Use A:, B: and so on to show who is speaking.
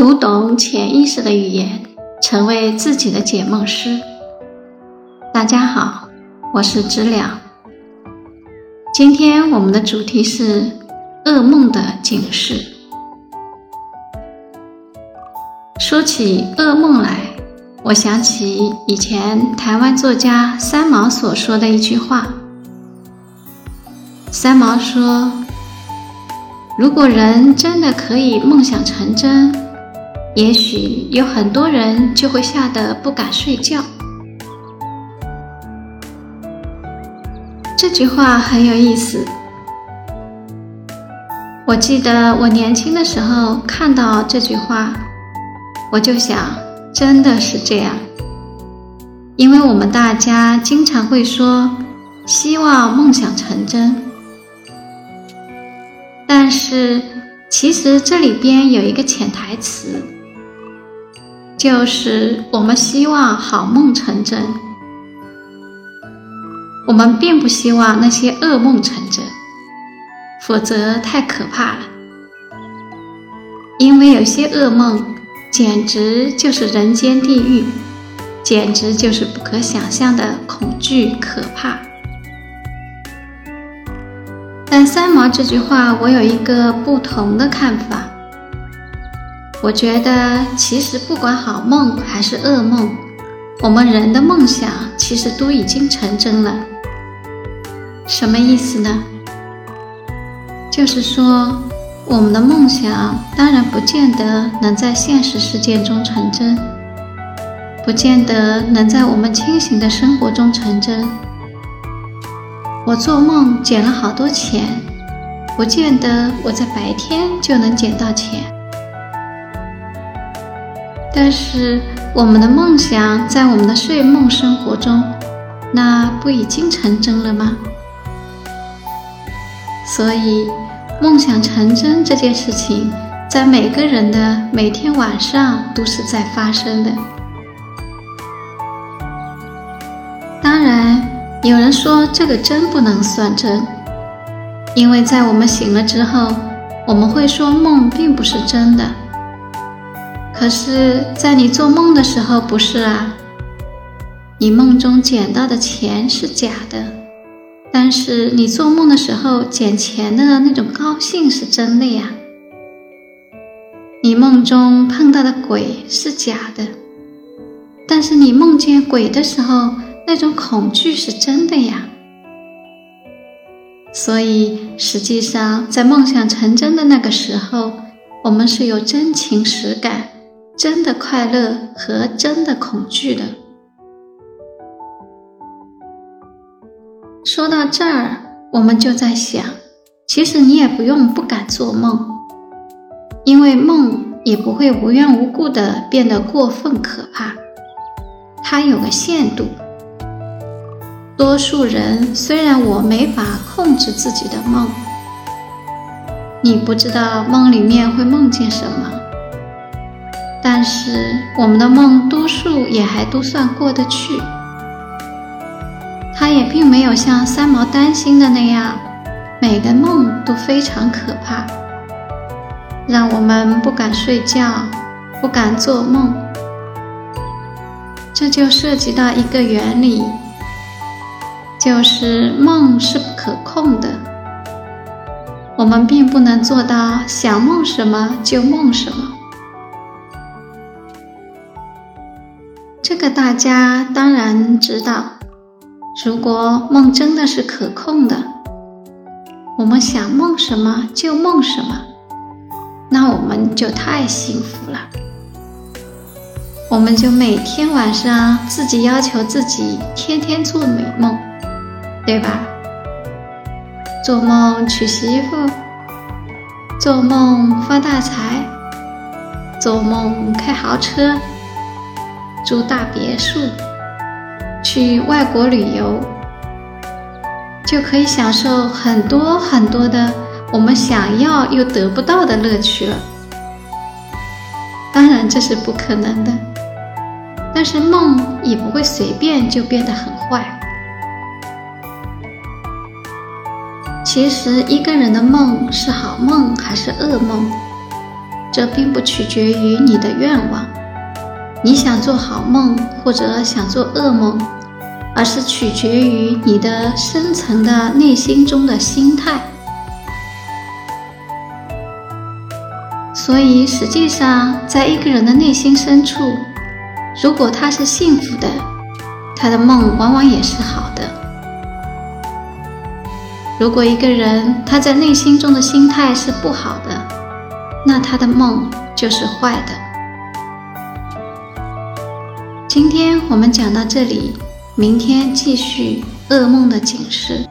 A: 读懂潜意识的语言，成为自己的解梦师。大家好，我是知了。今天我们的主题是噩梦的警示。说起噩梦来，我想起以前台湾作家三毛所说的一句话。三毛说：“如果人真的可以梦想成真。”也许有很多人就会吓得不敢睡觉。这句话很有意思。我记得我年轻的时候看到这句话，我就想，真的是这样。因为我们大家经常会说，希望梦想成真，但是其实这里边有一个潜台词。就是我们希望好梦成真，我们并不希望那些噩梦成真，否则太可怕了。因为有些噩梦简直就是人间地狱，简直就是不可想象的恐惧可怕。但三毛这句话，我有一个不同的看法。我觉得，其实不管好梦还是噩梦，我们人的梦想其实都已经成真了。什么意思呢？就是说，我们的梦想当然不见得能在现实世界中成真，不见得能在我们清醒的生活中成真。我做梦捡了好多钱，不见得我在白天就能捡到钱。但是，我们的梦想在我们的睡梦生活中，那不已经成真了吗？所以，梦想成真这件事情，在每个人的每天晚上都是在发生的。当然，有人说这个真不能算真，因为在我们醒了之后，我们会说梦并不是真的。可是，在你做梦的时候，不是啊？你梦中捡到的钱是假的，但是你做梦的时候捡钱的那种高兴是真的呀。你梦中碰到的鬼是假的，但是你梦见鬼的时候那种恐惧是真的呀。所以，实际上在梦想成真的那个时候，我们是有真情实感。真的快乐和真的恐惧的。说到这儿，我们就在想，其实你也不用不敢做梦，因为梦也不会无缘无故的变得过分可怕，它有个限度。多数人虽然我没法控制自己的梦，你不知道梦里面会梦见什么。但是我们的梦多数也还都算过得去，他也并没有像三毛担心的那样，每个梦都非常可怕，让我们不敢睡觉，不敢做梦。这就涉及到一个原理，就是梦是不可控的，我们并不能做到想梦什么就梦什么。这个大家当然知道。如果梦真的是可控的，我们想梦什么就梦什么，那我们就太幸福了。我们就每天晚上自己要求自己天天做美梦，对吧？做梦娶媳妇，做梦发大财，做梦开豪车。住大别墅，去外国旅游，就可以享受很多很多的我们想要又得不到的乐趣了。当然这是不可能的，但是梦也不会随便就变得很坏。其实一个人的梦是好梦还是噩梦，这并不取决于你的愿望，你想做好梦或者想做噩梦，而是取决于你的深层的内心中的心态。所以，实际上，在一个人的内心深处，如果他是幸福的，他的梦往往也是好的。如果一个人他在内心中的心态是不好的，那他的梦就是坏的。今天我们讲到这里，明天继续噩梦的警示。